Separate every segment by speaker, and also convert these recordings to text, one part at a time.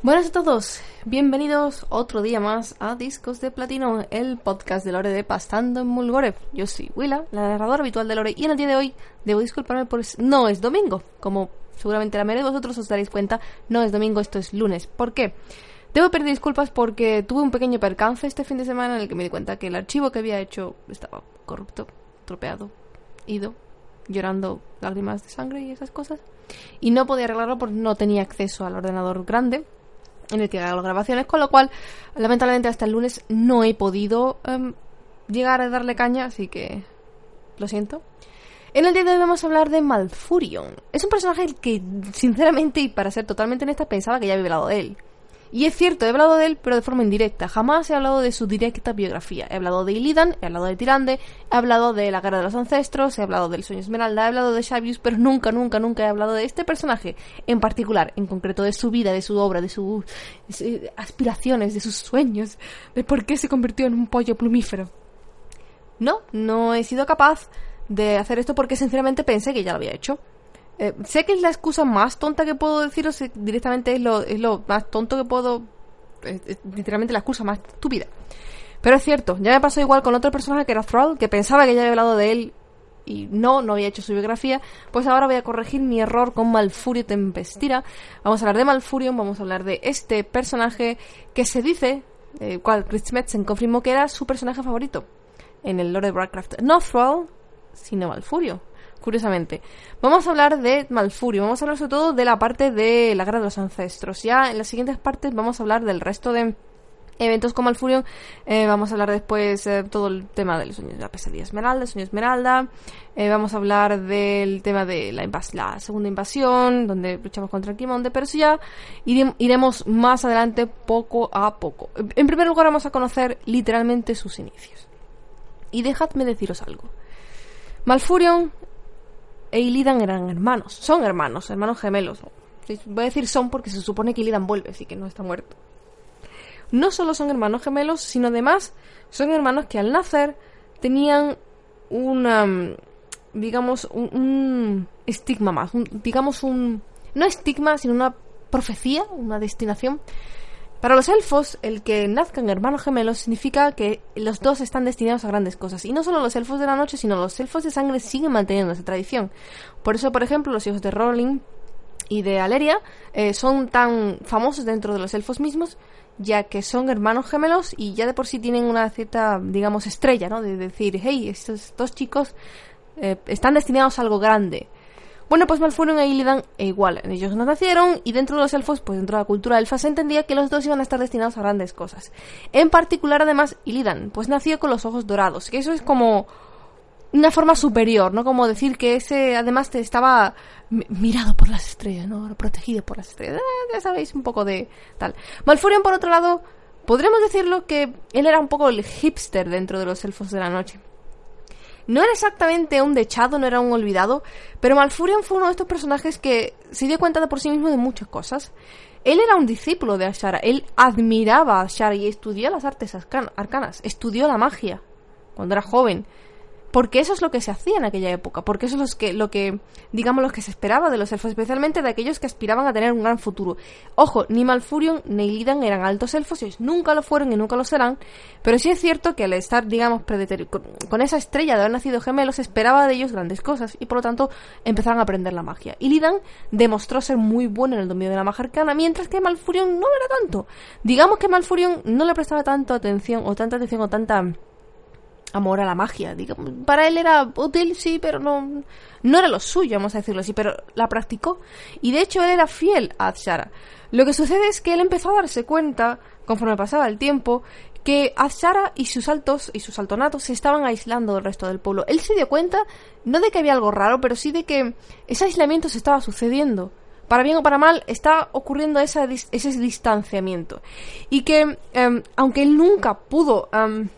Speaker 1: Buenas a todos, bienvenidos otro día más a Discos de Platino, el podcast de Lore de Pastando en Mulgore. Yo soy Willa, la narradora habitual de Lore, y en el día de hoy debo disculparme por... No es domingo, como seguramente la mayoría de vosotros os daréis cuenta, no es domingo, esto es lunes. ¿Por qué? Debo pedir disculpas porque tuve un pequeño percance este fin de semana en el que me di cuenta que el archivo que había hecho estaba corrupto, tropeado, ido, llorando lágrimas de sangre y esas cosas. Y no podía arreglarlo porque no tenía acceso al ordenador grande en el que hago las grabaciones, con lo cual, lamentablemente hasta el lunes no he podido em, llegar a darle caña, así que lo siento. En el día de hoy vamos a hablar de Malfurion. Es un personaje que, sinceramente, y para ser totalmente honesta, pensaba que ya había hablado de él. Y es cierto, he hablado de él, pero de forma indirecta. Jamás he hablado de su directa biografía. He hablado de Illidan, he hablado de Tirande, he hablado de la guerra de los ancestros, he hablado del sueño Esmeralda, he hablado de Xavius, pero nunca, nunca, nunca he hablado de este personaje en particular, en concreto de su vida, de su obra, de sus aspiraciones, de sus sueños, de por qué se convirtió en un pollo plumífero. No, no he sido capaz de hacer esto porque sinceramente pensé que ya lo había hecho. Eh, sé que es la excusa más tonta que puedo deciros, directamente es lo, es lo más tonto que puedo. Es, literalmente la excusa más estúpida. Pero es cierto, ya me pasó igual con otro personaje que era Thrall, que pensaba que ya había hablado de él y no, no había hecho su biografía. Pues ahora voy a corregir mi error con Malfurio Tempestira. Vamos a hablar de Malfurion, vamos a hablar de este personaje que se dice, eh, cual Chris Metzen confirmó que era su personaje favorito en el lore de Warcraft. No Thrall, sino Malfurio curiosamente. Vamos a hablar de Malfurio, vamos a hablar sobre todo de la parte de la guerra de los ancestros. Ya en las siguientes partes vamos a hablar del resto de eventos con Malfurion. Eh, vamos a hablar después eh, todo el tema de los sueños de la pesadilla esmeralda, el sueño esmeralda. Eh, vamos a hablar del tema de la, la segunda invasión, donde luchamos contra el Kimonde, pero eso ya iremos más adelante poco a poco. En primer lugar vamos a conocer literalmente sus inicios. Y dejadme deciros algo. Malfurion e Illidan eran hermanos. Son hermanos, hermanos gemelos. Voy a decir son porque se supone que Illidan vuelve, así que no está muerto. No solo son hermanos gemelos, sino además son hermanos que al nacer tenían una, mm, digamos, un, estigma más. digamos un, no estigma, sino una profecía, una destinación para los elfos, el que nazcan hermanos gemelos significa que los dos están destinados a grandes cosas. Y no solo los elfos de la noche, sino los elfos de sangre siguen manteniendo esa tradición. Por eso, por ejemplo, los hijos de Rowling y de Aleria eh, son tan famosos dentro de los elfos mismos, ya que son hermanos gemelos y ya de por sí tienen una cierta, digamos, estrella, ¿no? De decir, hey, estos dos chicos eh, están destinados a algo grande. Bueno, pues Malfurion e Illidan e igual, ellos no nacieron y dentro de los elfos, pues dentro de la cultura elfa se entendía que los dos iban a estar destinados a grandes cosas. En particular, además, Illidan, pues nació con los ojos dorados, que eso es como una forma superior, ¿no? Como decir que ese además te estaba mirado por las estrellas, ¿no? Protegido por las estrellas. Ah, ya sabéis, un poco de tal. Malfurion, por otro lado, podríamos decirlo que él era un poco el hipster dentro de los elfos de la noche. No era exactamente un dechado, no era un olvidado, pero Malfurion fue uno de estos personajes que se dio cuenta de por sí mismo de muchas cosas. Él era un discípulo de Ashara, él admiraba a Ashara y estudió las artes arcanas, estudió la magia cuando era joven porque eso es lo que se hacía en aquella época, porque eso es lo que, lo que, digamos, lo que se esperaba de los elfos, especialmente de aquellos que aspiraban a tener un gran futuro. Ojo, ni Malfurion ni Illidan eran altos elfos, ellos nunca lo fueron y nunca lo serán, pero sí es cierto que al estar, digamos, con, con esa estrella de haber nacido gemelos, se esperaba de ellos grandes cosas y por lo tanto empezaron a aprender la magia. Illidan demostró ser muy bueno en el dominio de la magia arcana, mientras que Malfurion no era tanto. Digamos que Malfurion no le prestaba tanto atención o tanta atención o tanta amor a la magia. Para él era útil, sí, pero no, no era lo suyo, vamos a decirlo así, pero la practicó. Y de hecho él era fiel a Azshara. Lo que sucede es que él empezó a darse cuenta, conforme pasaba el tiempo, que Azshara y sus altos y sus altonatos se estaban aislando del resto del pueblo. Él se dio cuenta, no de que había algo raro, pero sí de que ese aislamiento se estaba sucediendo. Para bien o para mal, está ocurriendo ese, ese distanciamiento. Y que, em, aunque él nunca pudo em,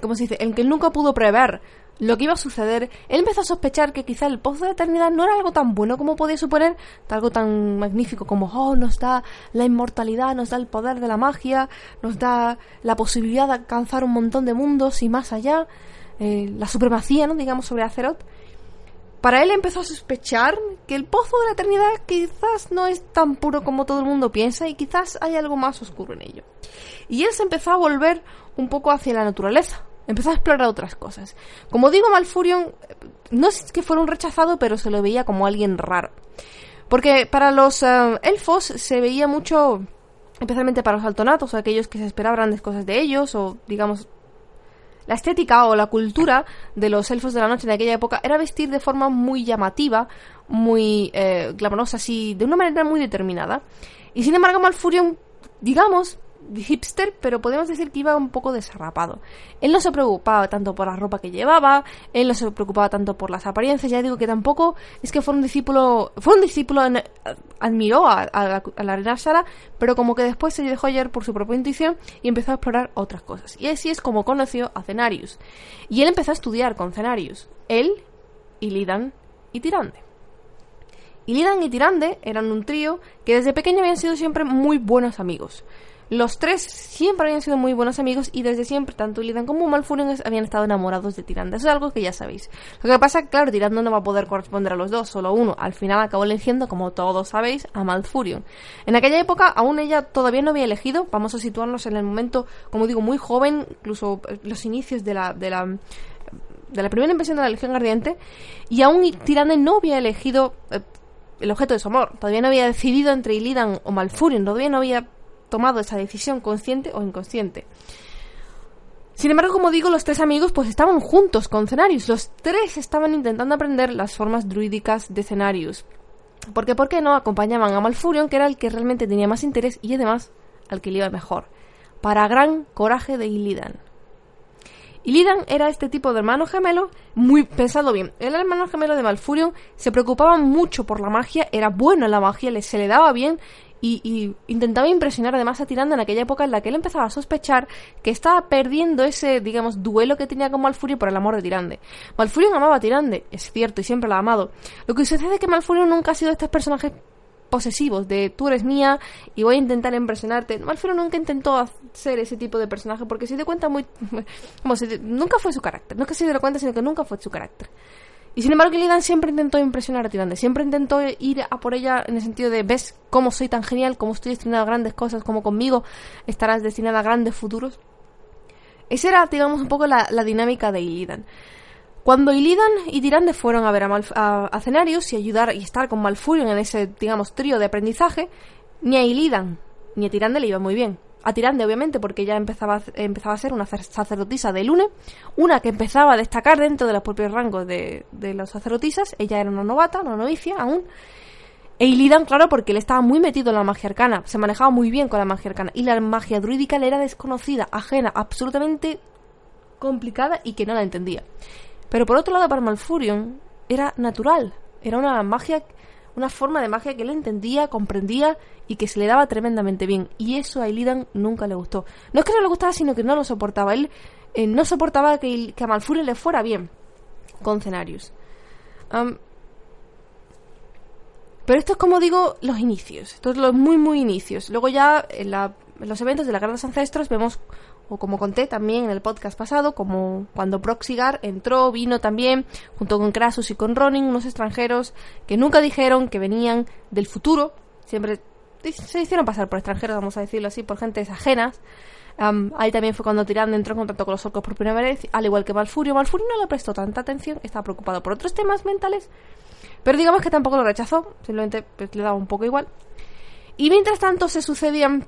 Speaker 1: ¿cómo se dice? En que nunca pudo prever lo que iba a suceder, él empezó a sospechar que quizá el pozo de eternidad no era algo tan bueno como podía suponer, algo tan magnífico como, oh, nos da la inmortalidad, nos da el poder de la magia, nos da la posibilidad de alcanzar un montón de mundos y más allá, eh, la supremacía, ¿no? Digamos, sobre Azeroth. Para él empezó a sospechar que el pozo de la eternidad quizás no es tan puro como todo el mundo piensa y quizás hay algo más oscuro en ello. Y él se empezó a volver un poco hacia la naturaleza, empezó a explorar otras cosas. Como digo, Malfurion no es que fuera un rechazado, pero se lo veía como alguien raro. Porque para los eh, elfos se veía mucho, especialmente para los altonatos, aquellos que se esperaban grandes cosas de ellos, o digamos, la estética o la cultura de los elfos de la noche en aquella época era vestir de forma muy llamativa, muy eh, glamorosa, así, de una manera muy determinada. Y sin embargo, Malfurion, digamos, hipster, pero podemos decir que iba un poco desarrapado. Él no se preocupaba tanto por la ropa que llevaba, él no se preocupaba tanto por las apariencias, ya digo que tampoco es que fue un discípulo, fue un discípulo, admiró a, la, reina Sara, pero como que después se dejó ayer por su propia intuición y empezó a explorar otras cosas. Y así es como conoció a Cenarius. Y él empezó a estudiar con Cenarius, él y Lidan y Tirande. Y Lidan y Tirande eran un trío que desde pequeño habían sido siempre muy buenos amigos. Los tres siempre habían sido muy buenos amigos y desde siempre, tanto Illidan como Malfurion habían estado enamorados de Tirande. Eso es algo que ya sabéis. Lo que pasa claro, Tirande no va a poder corresponder a los dos, solo uno. Al final acabó eligiendo, como todos sabéis, a Malfurion. En aquella época, aún ella todavía no había elegido. Vamos a situarnos en el momento, como digo, muy joven, incluso eh, los inicios de la, de la de la primera impresión de la Legión Ardiente, y aún Tirande no había elegido eh, el objeto de su amor. Todavía no había decidido entre Illidan o Malfurion, todavía no había tomado esa decisión consciente o inconsciente. Sin embargo, como digo, los tres amigos pues estaban juntos con Cenarius. Los tres estaban intentando aprender las formas druídicas de Cenarius. Porque, ¿por qué no? Acompañaban a Malfurion, que era el que realmente tenía más interés y además al que le iba mejor. Para gran coraje de Illidan. Illidan era este tipo de hermano gemelo, muy pensado bien. El hermano gemelo de Malfurion se preocupaba mucho por la magia, era bueno en la magia, se le daba bien y, intentaba impresionar además a Tiranda en aquella época en la que él empezaba a sospechar que estaba perdiendo ese, digamos, duelo que tenía con Malfurion por el amor de Tirande. Malfurion amaba a Tirande, es cierto, y siempre la ha amado. Lo que sucede es que Malfurion nunca ha sido de estos personajes posesivos de tú eres mía y voy a intentar impresionarte. Malfurion nunca intentó hacer ese tipo de personaje porque si te cuenta muy... como nunca fue su carácter. No es que se dio cuenta, sino que nunca fue su carácter. Y sin embargo, Illidan siempre intentó impresionar a Tirande, siempre intentó ir a por ella en el sentido de, ves cómo soy tan genial, cómo estoy destinada a grandes cosas, como conmigo estarás destinada a grandes futuros. Esa era, digamos, un poco la, dinámica de Illidan. Cuando Illidan y Tirande fueron a ver a, a, Cenarius y ayudar y estar con Malfurion en ese, digamos, trío de aprendizaje, ni a Illidan ni a Tirande le iba muy bien a Tirande, obviamente, porque ya empezaba, empezaba a ser una sacerdotisa de Lune, una que empezaba a destacar dentro de los propios rangos de, de las sacerdotisas, ella era una novata, una novicia aún, e Illidan, claro, porque él estaba muy metido en la magia arcana, se manejaba muy bien con la magia arcana, y la magia druídica le era desconocida, ajena, absolutamente complicada y que no la entendía. Pero por otro lado, para Malfurion era natural, era una magia una forma de magia que él entendía, comprendía y que se le daba tremendamente bien. Y eso a Illidan nunca le gustó. No es que no le gustaba, sino que no lo soportaba. Él eh, no soportaba que, que, a Malfurion le fuera bien con Cenarius. pero esto es como digo, los inicios. Esto es los muy, muy inicios. Luego ya en, en los eventos de la Guerra de los Ancestros vemos o como conté también en el podcast pasado, como cuando Proxigar entró, vino también, junto con Krasus y con Ronin, unos extranjeros que nunca dijeron que venían del futuro, siempre se hicieron pasar por extranjeros, vamos a decirlo así, por gentes ajenas. ahí también fue cuando Tirande entró en contacto con los orcos por primera vez, al igual que Malfurio. Malfurio no le prestó tanta atención, estaba preocupado por otros temas mentales, pero digamos que tampoco lo rechazó, simplemente pues, le daba un poco igual. Y mientras tanto se sucedían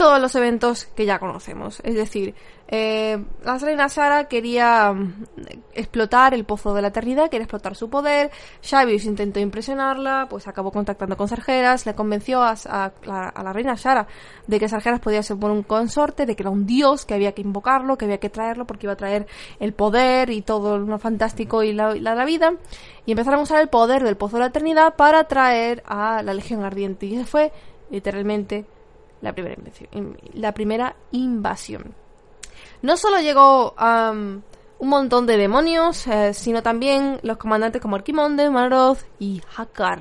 Speaker 1: todos los eventos que ya conocemos. Es decir, eh, la reina Sara quería mm, explotar el pozo de la eternidad, quería explotar su poder. Xavius intentó impresionarla, pues acabó contactando con Sargeras, le convenció a, la reina Sara de que Sargeras podía ser un consorte, de que era un dios, que había que invocarlo, que había que traerlo porque iba a traer el poder y todo lo fantástico y la, la, vida. Y empezaron a usar el poder del pozo de la eternidad para traer a la Legión Ardiente. Y eso fue literalmente la primera, invasión. No solo llegó un montón de demonios, eh, sino también los comandantes como Arquimonde, Maroth y Hakar.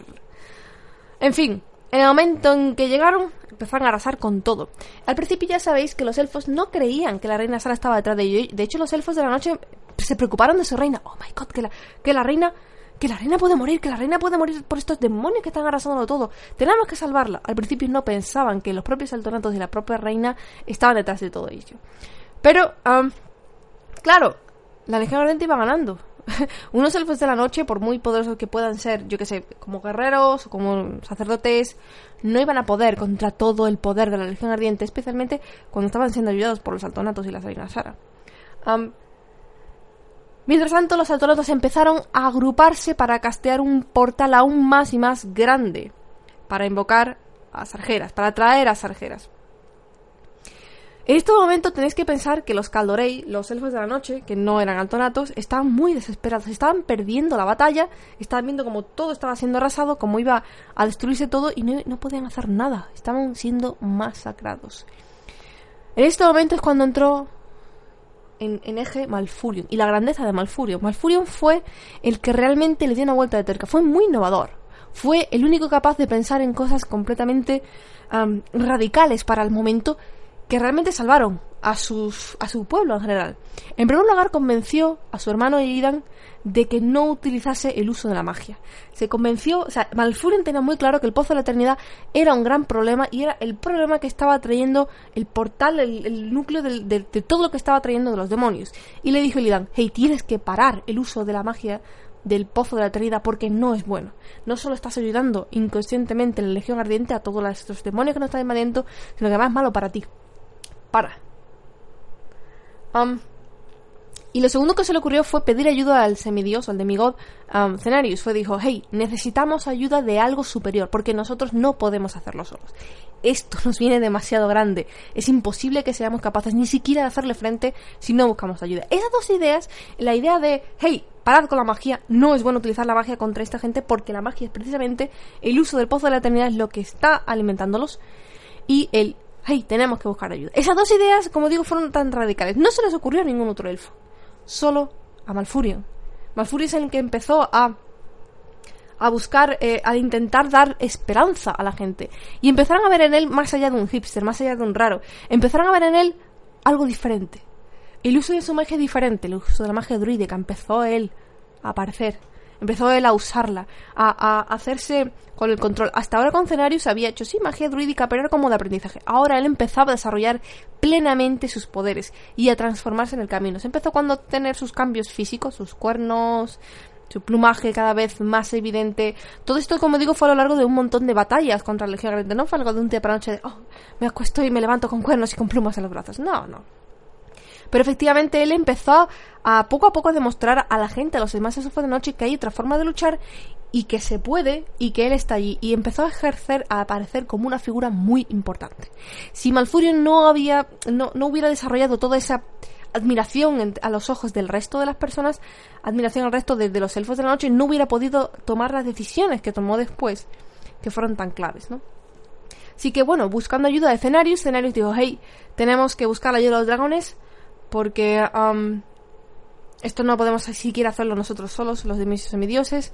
Speaker 1: En fin, en el momento en que llegaron, empezaron a arrasar con todo. Al principio ya sabéis que los elfos no creían que la reina Sara estaba detrás de ellos. De hecho, los elfos de la noche se preocuparon de su reina. Oh my god, que la, que la reina que la reina puede morir, que la reina puede morir por estos demonios que están arrasándolo todo. Tenemos que salvarla. Al principio no pensaban que los propios altonatos y la propia reina estaban detrás de todo ello. Pero, claro, la Legión Ardiente iba ganando. Unos elfos de la noche, por muy poderosos que puedan ser, yo que sé, como guerreros o como sacerdotes, no iban a poder contra todo el poder de la Legión Ardiente, especialmente cuando estaban siendo ayudados por los altonatos y la reina Sara. Mientras tanto, los altonatos empezaron a agruparse para castear un portal aún más y más grande para invocar a Sargeras, para atraer a Sargeras. En este momento tenéis que pensar que los Caldorei, los elfos de la noche, que no eran altonatos, estaban muy desesperados, estaban perdiendo la batalla, estaban viendo como todo estaba siendo arrasado, como iba a destruirse todo y no podían hacer nada, estaban siendo masacrados. En este momento es cuando entró en, eje Malfurion y la grandeza de Malfurion. Malfurion fue el que realmente le dio una vuelta de terca, fue muy innovador. Fue el único capaz de pensar en cosas completamente radicales para el momento que realmente salvaron a, sus, a su pueblo en general. En primer lugar, convenció a su hermano Illidan de que no utilizase el uso de la magia. Se convenció, o sea, Malfurion tenía muy claro que el Pozo de la Eternidad era un gran problema y era el problema que estaba trayendo el portal, el, núcleo de, todo lo que estaba trayendo de los demonios. Y le dijo Illidan, hey, tienes que parar el uso de la magia del pozo de la eternidad porque no es bueno. No solo estás ayudando inconscientemente en la Legión Ardiente a todos los demonios que nos están invadiendo, sino que además es malo para ti. Para. Um, y lo segundo que se le ocurrió fue pedir ayuda al semidios, al demigod um, Cenarius. Fue dijo, hey, necesitamos ayuda de algo superior, porque nosotros no podemos hacerlo solos. Esto nos viene demasiado grande. Es imposible que seamos capaces ni siquiera de hacerle frente si no buscamos ayuda. Esas dos ideas, la idea de, hey, parad con la magia, no es bueno utilizar la magia contra esta gente, porque la magia es precisamente el uso del pozo de la eternidad es lo que está alimentándolos. Y el hey, tenemos que buscar ayuda. Esas dos ideas, como digo, fueron tan radicales. No se les ocurrió a ningún otro elfo solo a Malfurion. Malfurion es el que empezó a a buscar, eh, a intentar dar esperanza a la gente. Y empezaron a ver en él más allá de un hipster, más allá de un raro. Empezaron a ver en él algo diferente. El uso de su magia diferente, el uso de la magia druídica. Empezó él a aparecer. Empezó él a usarla, a, hacerse con el control. Hasta ahora con Cenarius había hecho, sí, magia druídica, pero era como de aprendizaje. Ahora él empezaba a desarrollar plenamente sus poderes y a transformarse en el camino. Se empezó cuando tener sus cambios físicos, sus cuernos, su plumaje cada vez más evidente. Todo esto, como digo, fue a lo largo de un montón de batallas contra la Legión Grande. No fue algo de un día para noche de, oh, me acuesto y me levanto con cuernos y con plumas en los brazos. No, no. Pero efectivamente él empezó a poco a poco demostrar a la gente, a los demás fue de noche, que hay otra forma de luchar y que se puede y que él está allí. Y empezó a ejercer, a aparecer como una figura muy importante. Si Malfurion no había, no, no hubiera desarrollado toda esa admiración a los ojos del resto de las personas, admiración al resto de, los elfos de la noche, no hubiera podido tomar las decisiones que tomó después, que fueron tan claves, ¿no? Así que bueno, buscando ayuda de Cenarius, Cenarius dijo, hey, tenemos que buscar la ayuda de los dragones, porque um, esto no podemos siquiera hacerlo nosotros solos, los semidioses.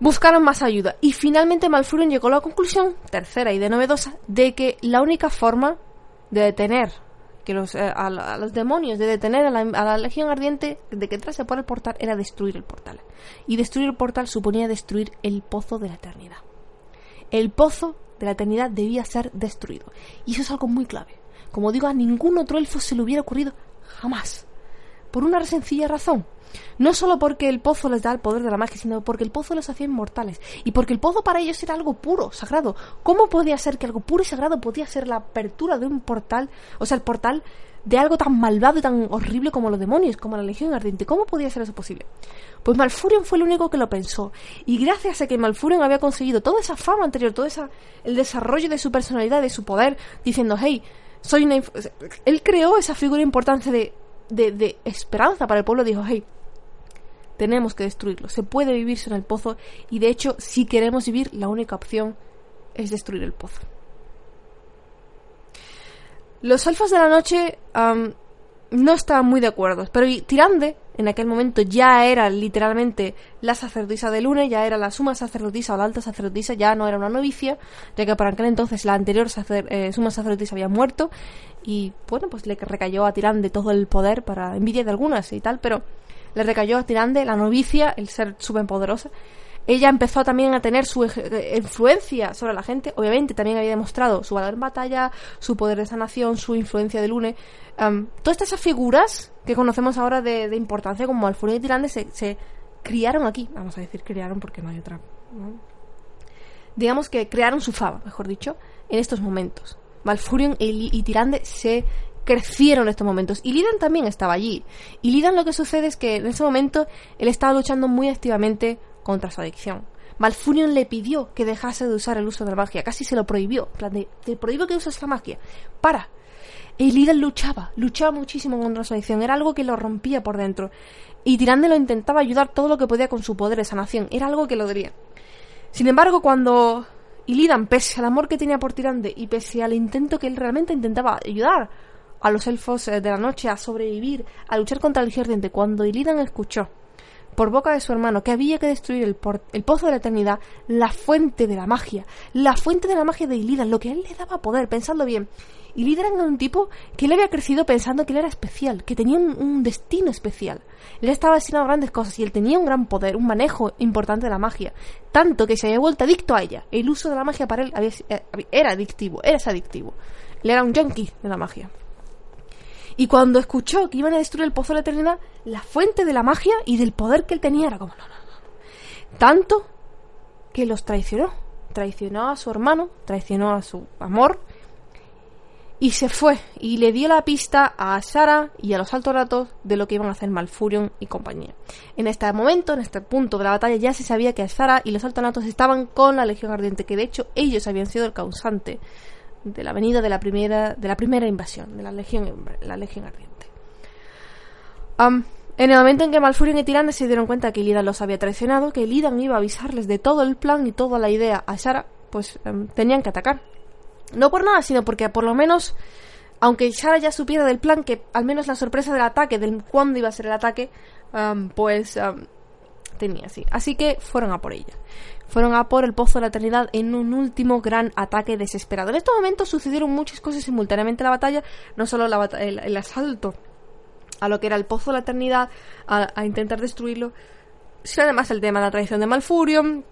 Speaker 1: Buscaron más ayuda y finalmente Malfurion llegó a la conclusión, tercera y de novedosa, de que la única forma de detener eh, a, los demonios, de detener a la, Legión Ardiente de que entrase por el portal era destruir el portal. Y destruir el portal suponía destruir el pozo de la eternidad. El pozo de la eternidad debía ser destruido. Y eso es algo muy clave. Como digo, a ningún otro elfo se le hubiera ocurrido jamás. Por una sencilla razón. No solo porque el pozo les da el poder de la magia, sino porque el pozo los hacía inmortales. Y porque el pozo para ellos era algo puro, sagrado. ¿Cómo podía ser que algo puro y sagrado podía ser la apertura de un portal? O sea, el portal de algo tan malvado y tan horrible como los demonios, como la Legión Ardiente. ¿Cómo podía ser eso posible? Pues Malfurion fue el único que lo pensó. Y gracias a que Malfurion había conseguido toda esa fama anterior, todo esa, el desarrollo de su personalidad, de su poder, diciendo, hey, soy una... Él creó esa figura importante de, de, esperanza para el pueblo. Dijo, hey, tenemos que destruirlo. Se puede vivirse en el pozo y de hecho, si queremos vivir, la única opción es destruir el pozo. Los alfas de la noche no estaban muy de acuerdo, pero Tirande, en aquel momento ya era literalmente la sacerdotisa de Lune, ya era la suma sacerdotisa o la alta sacerdotisa, ya no era una novicia, ya que por aquel entonces la anterior eh, suma sacerdotisa había muerto y bueno, pues le recayó a Tirande todo el poder para envidia de algunas y tal, pero le recayó a Tirande la novicia, el ser súper poderosa. Ella empezó también a tener su eh, influencia sobre la gente. Obviamente también había demostrado su valor en batalla, su poder de sanación, su influencia de Lune. todas estas figuras que conocemos ahora de, importancia como Malfurion y Tirande se, criaron aquí. Vamos a decir criaron porque no hay otra. Digamos que crearon su fama, mejor dicho, en estos momentos. Malfurion y, Tirande se crecieron en estos momentos. Y Lidan también estaba allí. Y Lidan lo que sucede es que en ese momento él estaba luchando muy activamente contra su adicción. Malfurion le pidió que dejase de usar el uso de la magia, casi se lo prohibió. Plan, de, te prohíbo que uses la magia. Para. Y Lidan luchaba, luchaba muchísimo contra su adicción. Era algo que lo rompía por dentro. Y Tirande lo intentaba ayudar todo lo que podía con su poder de sanación. Era algo que lo diría. Sin embargo, cuando Illidan, pese al amor que tenía por Tirande y pese al intento que él realmente intentaba ayudar a los elfos eh, de la noche a sobrevivir, a luchar contra el Ardiente, cuando Illidan escuchó por boca de su hermano que había que destruir el, el, pozo de la eternidad, la fuente de la magia, la fuente de la magia de Illidan, lo que él le daba poder, pensando bien. Illidan era un tipo que él había crecido pensando que él era especial, que tenía un, destino especial. Él estaba destinado a grandes cosas y él tenía un gran poder, un manejo importante de la magia, tanto que se había vuelto adicto a ella. El uso de la magia para él eh, era adictivo, era adictivo. Él era un junkie de la magia. Y cuando escuchó que iban a destruir el pozo de la eternidad, la fuente de la magia y del poder que él tenía era como, no, no, no. Tanto que los traicionó. Traicionó a su hermano, traicionó a su amor. Y se fue y le dio la pista a Sara y a los altos ratos de lo que iban a hacer Malfurion y compañía. En este momento, en este punto de la batalla, ya se sabía que Sara y los altos ratos estaban con la Legión Ardiente, que de hecho ellos habían sido el causante de la venida de la primera, de la primera invasión, de la Legión, la Legión Ardiente. en el momento en que Malfurion y Tirande se dieron cuenta que Illidan los había traicionado, que Illidan iba a avisarles de todo el plan y toda la idea a Shara, pues tenían que atacar. No por nada, sino porque por lo menos, aunque Shara ya supiera del plan, que al menos la sorpresa del ataque, del cuándo iba a ser el ataque, pues tenía así. Así que fueron a por ella fueron a por el Pozo de la Eternidad en un último gran ataque desesperado. En estos momentos sucedieron muchas cosas simultáneamente en la batalla, no solo el, asalto a lo que era el Pozo de la Eternidad, a, intentar destruirlo, sino además el tema de la traición de Malfurion,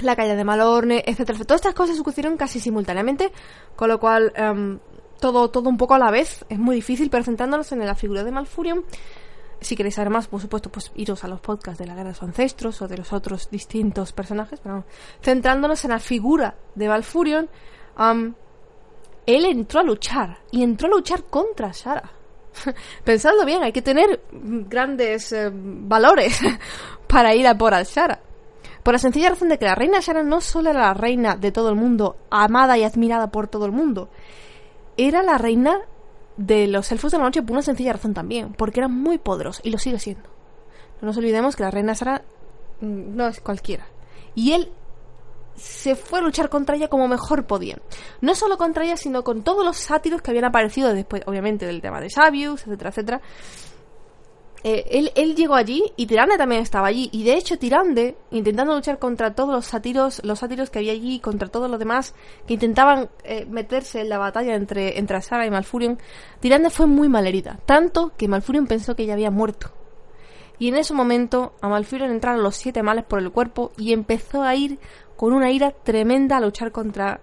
Speaker 1: la calle de Malorne, etcétera. Todas estas cosas sucedieron casi simultáneamente, con lo cual em, todo, todo un poco a la vez es muy difícil, pero centrándonos en la figura de Malfurion, si queréis saber más, por supuesto, pues iros a los podcasts de la guerra de sus ancestros o de los otros distintos personajes. Pero centrándonos en la figura de Valfurion, él entró a luchar y entró a luchar contra Shara. Pensadlo bien, hay que tener grandes eh, valores para ir a por al Shara. Por la sencilla razón de que la reina Shara no solo era la reina de todo el mundo, amada y admirada por todo el mundo, era la reina de los elfos de la noche por una sencilla razón también, porque era muy poderoso y lo sigue siendo. No nos olvidemos que la reina Sara mm, no es cualquiera. Y él se fue a luchar contra ella como mejor podía. No solo contra ella, sino con todos los sátiros que habían aparecido después, obviamente, del tema de Sabius, etcétera, etcétera. Eh, él, llegó allí y Tirande también estaba allí. Y de hecho, Tirande, intentando luchar contra todos los sátiros, los sátiros que había allí, contra todos los demás que intentaban eh, meterse en la batalla entre, entre y Malfurion, Tirande fue muy malherida. Tanto que Malfurion pensó que ella había muerto. Y en ese momento a Malfurion entraron los siete males por el cuerpo y empezó a ir con una ira tremenda a luchar contra,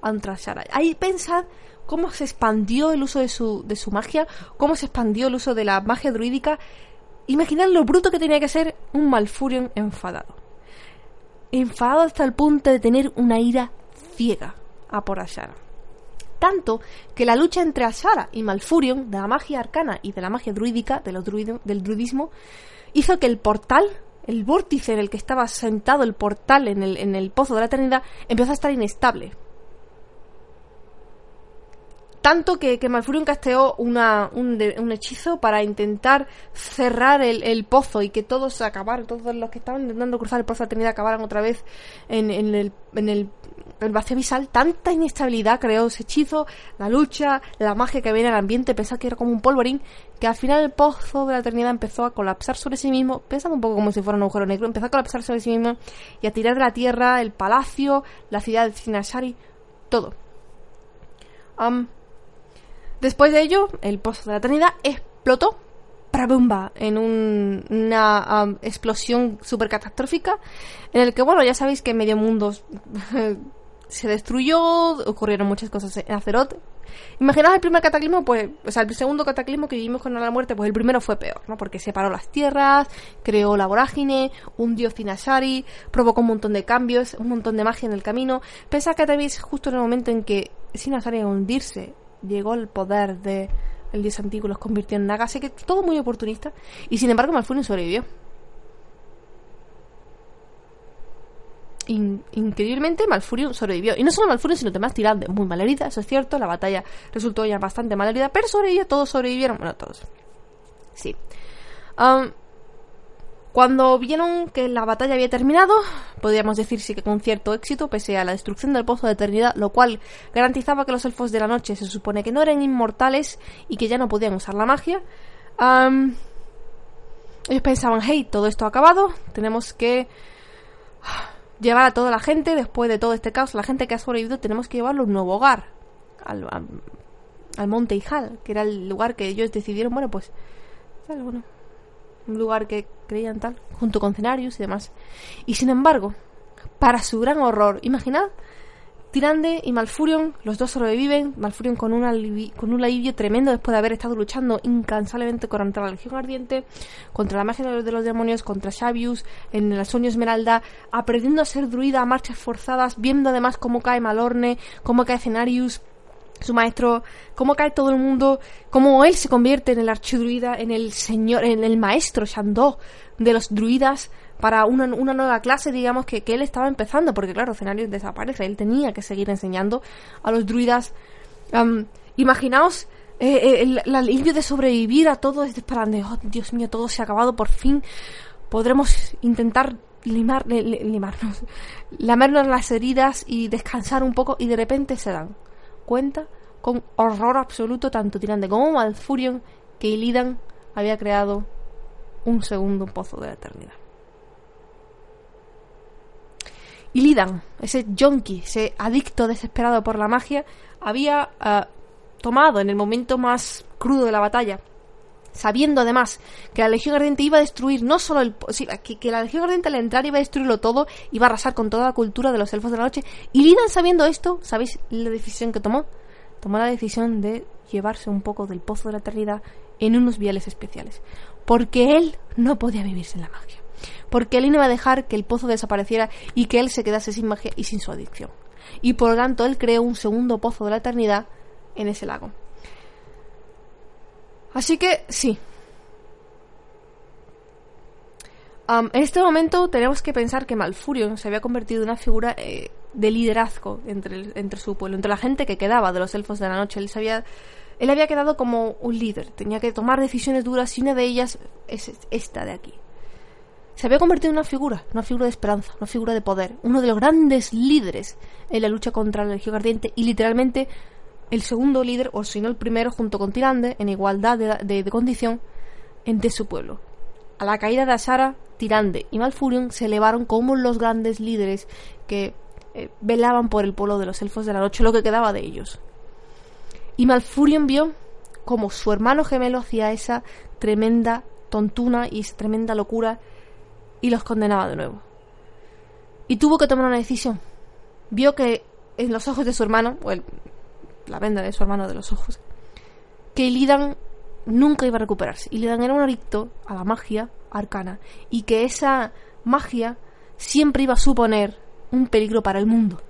Speaker 1: contra Sara. Ahí pensad cómo se expandió el uso de su, de su magia, cómo se expandió el uso de la magia druídica. Imaginad lo bruto que tenía que ser un Malfurion enfadado. Enfadado hasta el punto de tener una ira ciega a por Ashara. Tanto que la lucha entre Ashara y Malfurion, de la magia arcana y de la magia druídica, de del druidismo, hizo que el portal, el vórtice en el que estaba sentado el portal en el, en el pozo de la eternidad, empezó a estar inestable tanto que, que Malfurion casteó una, un, un, hechizo para intentar cerrar el, pozo y que todos acabaran, todos los que estaban intentando cruzar el pozo de Trinidad acabaran otra vez en, el, en el el vacío abisal, tanta inestabilidad creó ese hechizo, la lucha, la magia que viene al ambiente, pensaba que era como un polvorín, que al final el pozo de la eternidad empezó a colapsar sobre sí mismo, pensando un poco como si fuera un agujero negro, empezó a colapsar sobre sí mismo y a tirar de la tierra el palacio, la ciudad de Sinashari, todo. Después de ello, el pozo de la eternidad explotó ¡prabumba! en una explosión súper catastrófica en el que, bueno, ya sabéis que medio mundo se destruyó, ocurrieron muchas cosas en Azeroth. Imaginaos el primer cataclismo, pues, o sea, el segundo cataclismo que vivimos con la muerte, pues el primero fue peor, ¿no? Porque separó las tierras, creó la vorágine, hundió Finashari, provocó un montón de cambios, un montón de magia en el camino. Pensad que tal justo en el momento en que Sinashari a hundirse, llegó el poder de el dios antiguo los convirtió en Naga, así que todo muy oportunista. Y sin embargo, Malfurion sobrevivió. increíblemente, Malfurion sobrevivió. Y no solo Malfurion, sino demás tirantes. Muy mal herida, eso es cierto. La batalla resultó ya bastante mal herida, pero sobrevivió, todos sobrevivieron. Bueno, todos. Sí. Um, cuando vieron que la batalla había terminado, podríamos decirse que con cierto éxito, pese a la destrucción del pozo de eternidad, lo cual garantizaba que los elfos de la noche se supone que no eran inmortales y que ya no podían usar la magia, ellos pensaban, hey, todo esto ha acabado, tenemos que llevar a toda la gente, después de todo este caos, la gente que ha sobrevivido, tenemos que llevarlo a un nuevo hogar, al, al Monte Ijal, que era el lugar que ellos decidieron, bueno, pues, un lugar que creían tal, junto con Cenarius y demás. Y sin embargo, para su gran horror, imaginad, Tirande y Malfurion, los dos sobreviven, Malfurion con un, con un alivio tremendo después de haber estado luchando incansablemente contra la Legión Ardiente, contra la magia de los demonios, contra Xavius, en el sueño Esmeralda, aprendiendo a ser druida a marchas forzadas, viendo además cómo cae Malorne, cómo cae Cenarius, su maestro, cómo cae todo el mundo, cómo él se convierte en el archidruida, en el señor, en el maestro Shandó de los druidas para una, nueva clase, digamos, que, él estaba empezando, porque claro, Cenarius desaparece, él tenía que seguir enseñando a los druidas. imaginaos eh, eh, el, alivio de sobrevivir a todo este de, oh, Dios mío, todo se ha acabado, por fin podremos intentar limar, limarnos, lamernos las heridas y descansar un poco, y de repente se dan cuenta con horror absoluto tanto Tirande como Malfurion que Illidan había creado un segundo pozo de la eternidad. Illidan, ese junkie, ese adicto desesperado por la magia, había eh, tomado en el momento más crudo de la batalla sabiendo además que la Legión Ardiente iba a destruir no solo el... que, que, la Legión Ardiente al entrar iba a destruirlo todo, iba a arrasar con toda la cultura de los elfos de la noche. Y Lidan sabiendo esto, ¿sabéis la decisión que tomó? Tomó la decisión de llevarse un poco del pozo de la eternidad en unos viales especiales. Porque él no podía vivir sin la magia. Porque él iba a dejar que el pozo desapareciera y que él se quedase sin magia y sin su adicción. Y por lo tanto él creó un segundo pozo de la eternidad en ese lago. Así que sí. en este momento tenemos que pensar que Malfurion se había convertido en una figura eh, de liderazgo entre, entre su pueblo, entre la gente que quedaba de los elfos de la noche. Él, había, él había quedado como un líder, tenía que tomar decisiones duras y una de ellas es esta de aquí. Se había convertido en una figura, una figura de esperanza, una figura de poder, uno de los grandes líderes en la lucha contra la Legión Ardiente y literalmente el segundo líder, o si no el primero, junto con Tirande, en igualdad de, condición, de su pueblo. A la caída de Asara, Tirande y Malfurion se elevaron como los grandes líderes que eh, velaban por el pueblo de los elfos de la noche, lo que quedaba de ellos. Y Malfurion vio como su hermano gemelo hacía esa tremenda tontuna y esa tremenda locura y los condenaba de nuevo. Y tuvo que tomar una decisión. Vio que en los ojos de su hermano, o el la venda de su hermano de los ojos, que Illidan nunca iba a recuperarse. Illidan era un adicto a la magia arcana y que esa magia siempre iba a suponer un peligro para el mundo.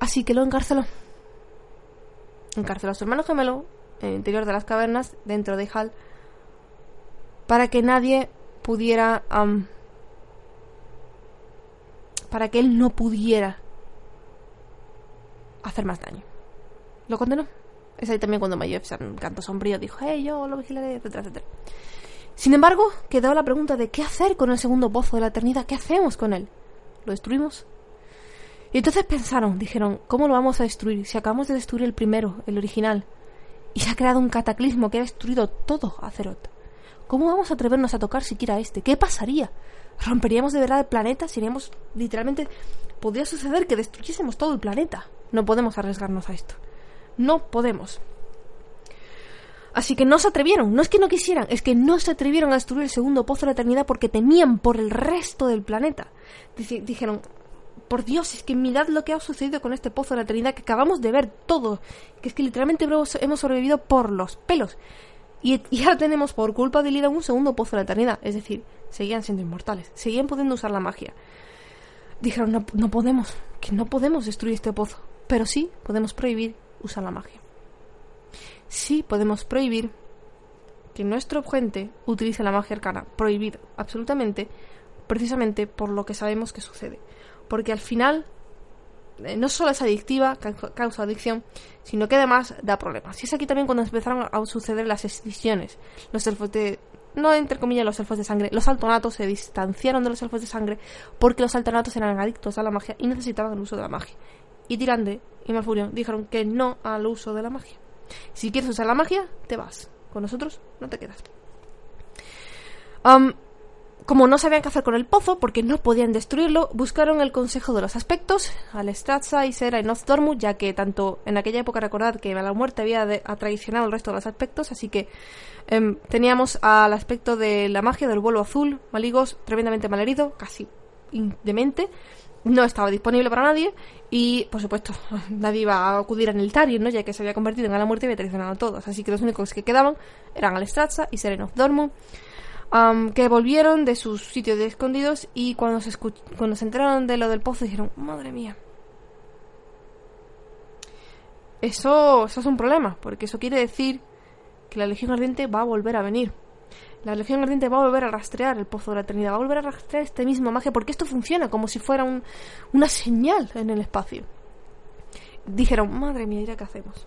Speaker 1: Así que lo encarceló. Encarceló a su hermano gemelo en el interior de las cavernas, dentro de Hal, para que nadie pudiera... para que él no pudiera hacer más daño. Lo condenó. Es ahí también cuando Mayev, canto sombrío, dijo, hey, yo lo vigilaré, etcétera, etcétera. Sin embargo, quedó la pregunta de qué hacer con el segundo pozo de la eternidad, ¿qué hacemos con él? ¿Lo destruimos? Y entonces pensaron, dijeron, ¿cómo lo vamos a destruir? Si acabamos de destruir el primero, el original, y se ha creado un cataclismo que ha destruido todo Azeroth. ¿Cómo vamos a atrevernos a tocar siquiera este? ¿Qué pasaría? ¿Romperíamos de verdad el planeta? ¿Seríamos literalmente... Podría suceder que destruyésemos todo el planeta. No podemos arriesgarnos a esto. No podemos. Así que no se atrevieron, no es que no quisieran, es que no se atrevieron a destruir el segundo pozo de la eternidad porque temían por el resto del planeta. dijeron, por Dios, es que mirad lo que ha sucedido con este pozo de la eternidad que acabamos de ver todo, que es que literalmente hemos sobrevivido por los pelos. Y, ahora tenemos por culpa de Lira un segundo pozo de la eternidad, es decir, seguían siendo inmortales, seguían pudiendo usar la magia. Dijeron, no, no podemos, que no podemos destruir este pozo, pero sí podemos prohibir usar la magia sí podemos prohibir que nuestro gente utilice la magia arcana. Prohibir, absolutamente, precisamente por lo que sabemos que sucede. Porque al final, eh, no solo es adictiva, causa adicción, sino que además da problemas. Y es aquí también cuando empezaron a suceder las extinciones. Los elfos de. No entre comillas los elfos de sangre, los altonatos se distanciaron de los elfos de sangre porque los altonatos eran adictos a la magia y necesitaban el uso de la magia. Y Tirande y Malfurion dijeron que no al uso de la magia. Si quieres usar la magia, te vas. Con nosotros no te quedas. Como no sabían qué hacer con el pozo, porque no podían destruirlo, buscaron el consejo de los aspectos, al Stratza, Isera y Nothdormu, ya que tanto en aquella época recordad que la muerte había traicionado el resto de los aspectos, así que em, teníamos al aspecto de la magia del vuelo azul, Maligos, tremendamente malherido, casi demente, no estaba disponible para nadie y, por supuesto, nadie iba a acudir a Niltarion, ¿no? ya que se había convertido en la muerte y había traicionado a todos. Así que los únicos que quedaban eran Alestrazza y Seren Dormu, que volvieron de sus sitios de escondidos y cuando se, cuando se enteraron de lo del pozo dijeron, madre mía. Eso, eso es un problema, porque eso quiere decir que la Legión Ardiente va a volver a venir. La Legión Ardiente va a volver a rastrear el Pozo de la Eternidad, va a volver a rastrear este mismo magia, porque esto funciona como si fuera una señal en el espacio. Dijeron, madre mía, qué hacemos?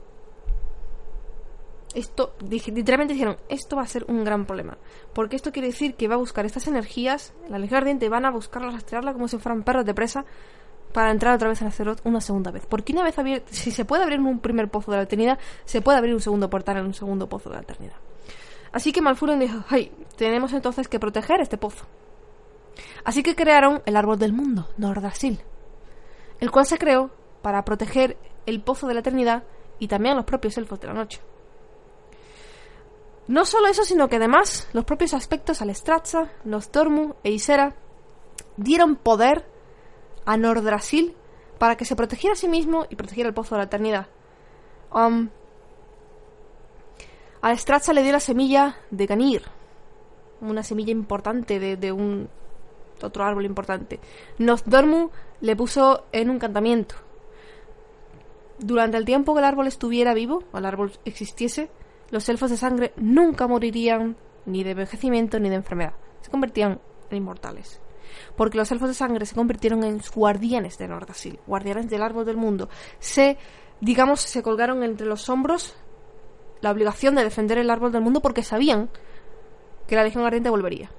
Speaker 1: Esto, literalmente dijeron, esto va a ser un gran problema. Porque esto quiere decir que va a buscar estas energías, la Legión Ardiente van a buscarla, rastrearla como si fueran perros de presa para entrar otra vez en Azeroth una segunda vez. Porque una vez abierto, si se puede abrir un primer pozo de la eternidad, se puede abrir un segundo portal en un segundo pozo de la eternidad. Así que Malfurion dijo, hey, tenemos entonces que proteger este pozo. Así que crearon el árbol del mundo, Nordasil, el cual se creó para proteger el pozo de la eternidad y también a los propios elfos de la noche. No solo eso, sino que además los propios aspectos Alestrazza, Nostormu e Isera dieron poder a Nordrasil para que se protegiera a sí mismo y protegiera el pozo de la eternidad. Um, a Stratza le dio la semilla de Ganir, una semilla importante de, un otro árbol importante. Nothdormu le puso en un encantamiento. Durante el tiempo que el árbol estuviera vivo, o el árbol existiese, los elfos de sangre nunca morirían ni de envejecimiento ni de enfermedad. Se convertían en inmortales. Porque los elfos de sangre se convirtieron en guardianes de Nordasil, guardianes del árbol del mundo. Se, digamos, se colgaron entre los hombros la obligación de defender el árbol del mundo porque sabían que la Legión Ardiente volvería.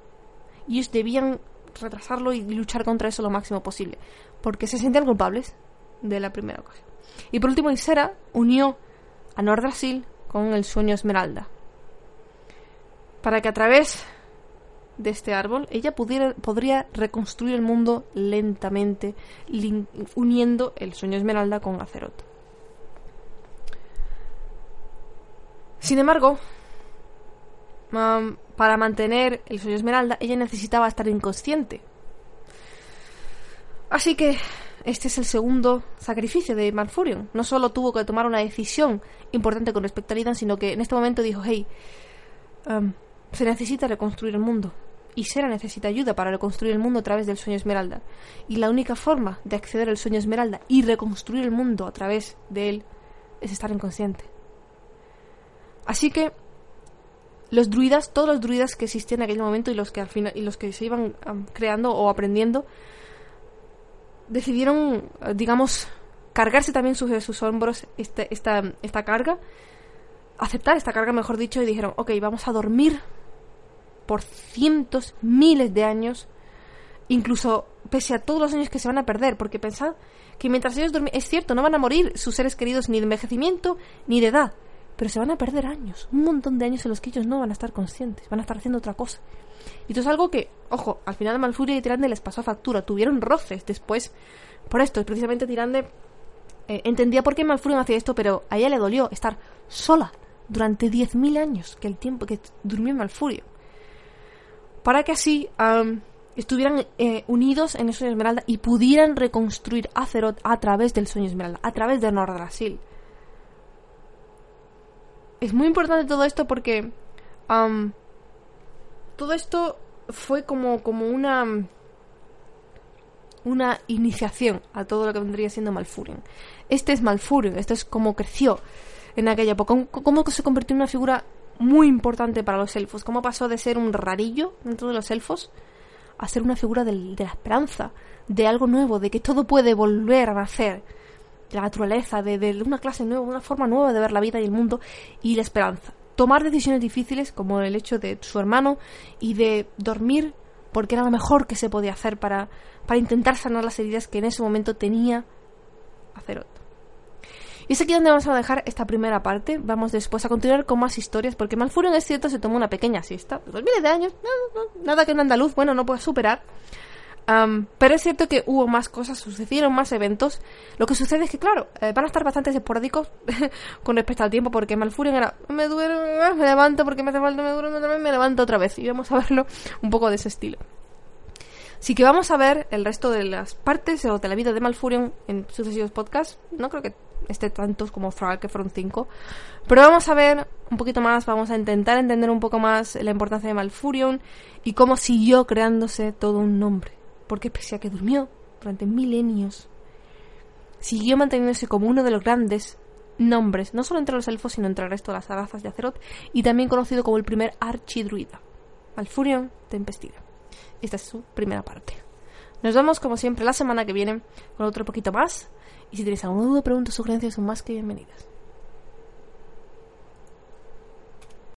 Speaker 1: Y ellos debían retrasarlo y luchar contra eso lo máximo posible, porque se sentían culpables de la primera ocasión. Y por último, Isera unió a Nordrasil con el sueño Esmeralda, para que a través de este árbol ella pudiera, podría reconstruir el mundo lentamente, uniendo el sueño Esmeralda con Azeroth. Sin embargo, para mantener el sueño Esmeralda, ella necesitaba estar inconsciente. Así que este es el segundo sacrificio de Malfurion. No solo tuvo que tomar una decisión importante con respecto a Lidan, sino que en este momento dijo, hey, se necesita reconstruir el mundo. Y Sera necesita ayuda para reconstruir el mundo a través del sueño Esmeralda. Y la única forma de acceder al sueño Esmeralda y reconstruir el mundo a través de él es estar inconsciente. Así que los druidas, todos los druidas que existían en aquel momento y los que al final y los que se iban creando o aprendiendo decidieron, digamos, cargarse también sobre sus hombros este, esta, esta carga, aceptar esta carga, mejor dicho, y dijeron, ok, vamos a dormir por cientos, miles de años, incluso pese a todos los años que se van a perder, porque pensad que mientras ellos duermen, es cierto, no van a morir sus seres queridos ni de envejecimiento ni de edad, pero se van a perder años, un montón de años en los que ellos no van a estar conscientes, van a estar haciendo otra cosa. Y esto es algo que, ojo, al final de Malfuria y Tirande les pasó a factura, tuvieron roces después por esto, precisamente Tirande eh, entendía por qué Malfurion hacía esto, pero a ella le dolió estar sola durante 10.000 años, que el tiempo que durmió Malfurio. Para que así estuvieran eh, unidos en el sueño Esmeralda y pudieran reconstruir Azeroth a través del sueño Esmeralda, a través de Nordrasil. Es muy importante todo esto porque todo esto fue como, como una una iniciación a todo lo que vendría siendo Malfurion. Este es Malfurion, esto es como creció en aquella época, cómo se convirtió en una figura muy importante para los elfos, cómo pasó de ser un rarillo dentro de los elfos a ser una figura de la esperanza, de algo nuevo, de que todo puede volver a nacer, de la naturaleza, de, de una clase nueva, una forma nueva de ver la vida y el mundo y la esperanza. Tomar decisiones difíciles como el hecho de su hermano y de dormir porque era lo mejor que se podía hacer para, para intentar sanar las heridas que en ese momento tenía Azeroth. Y es aquí donde vamos a dejar esta primera parte. Vamos después a continuar con más historias, porque Malfurion es cierto, se tomó una pequeña siesta. Miles de años, nada que un andaluz, bueno, no pueda superar. Pero es cierto que hubo más cosas, sucedieron más eventos. Lo que sucede es que, claro, eh, van a estar bastante esporádicos con respecto al tiempo, porque Malfurion era, me duele, me levanto porque me hace falta, me duele, me levanto otra vez. Y vamos a verlo un poco de ese estilo. Así que vamos a ver el resto de las partes o de la vida de Malfurion en sucesivos podcasts. No creo que esté tantos como Thrall, que fueron cinco. Pero vamos a ver un poquito más, vamos a intentar entender un poco más la importancia de Malfurion y cómo siguió creándose todo un nombre. Porque pese a que durmió durante milenios, siguió manteniéndose como uno de los grandes nombres, no solo entre los elfos, sino entre el resto de las razas de Azeroth, y también conocido como el primer archidruida, Malfurion Tempestida. Esta es su primera parte. Nos vemos como siempre la semana que viene con otro poquito más. Y si tenéis alguna duda, preguntas, sugerencias son más que bienvenidas.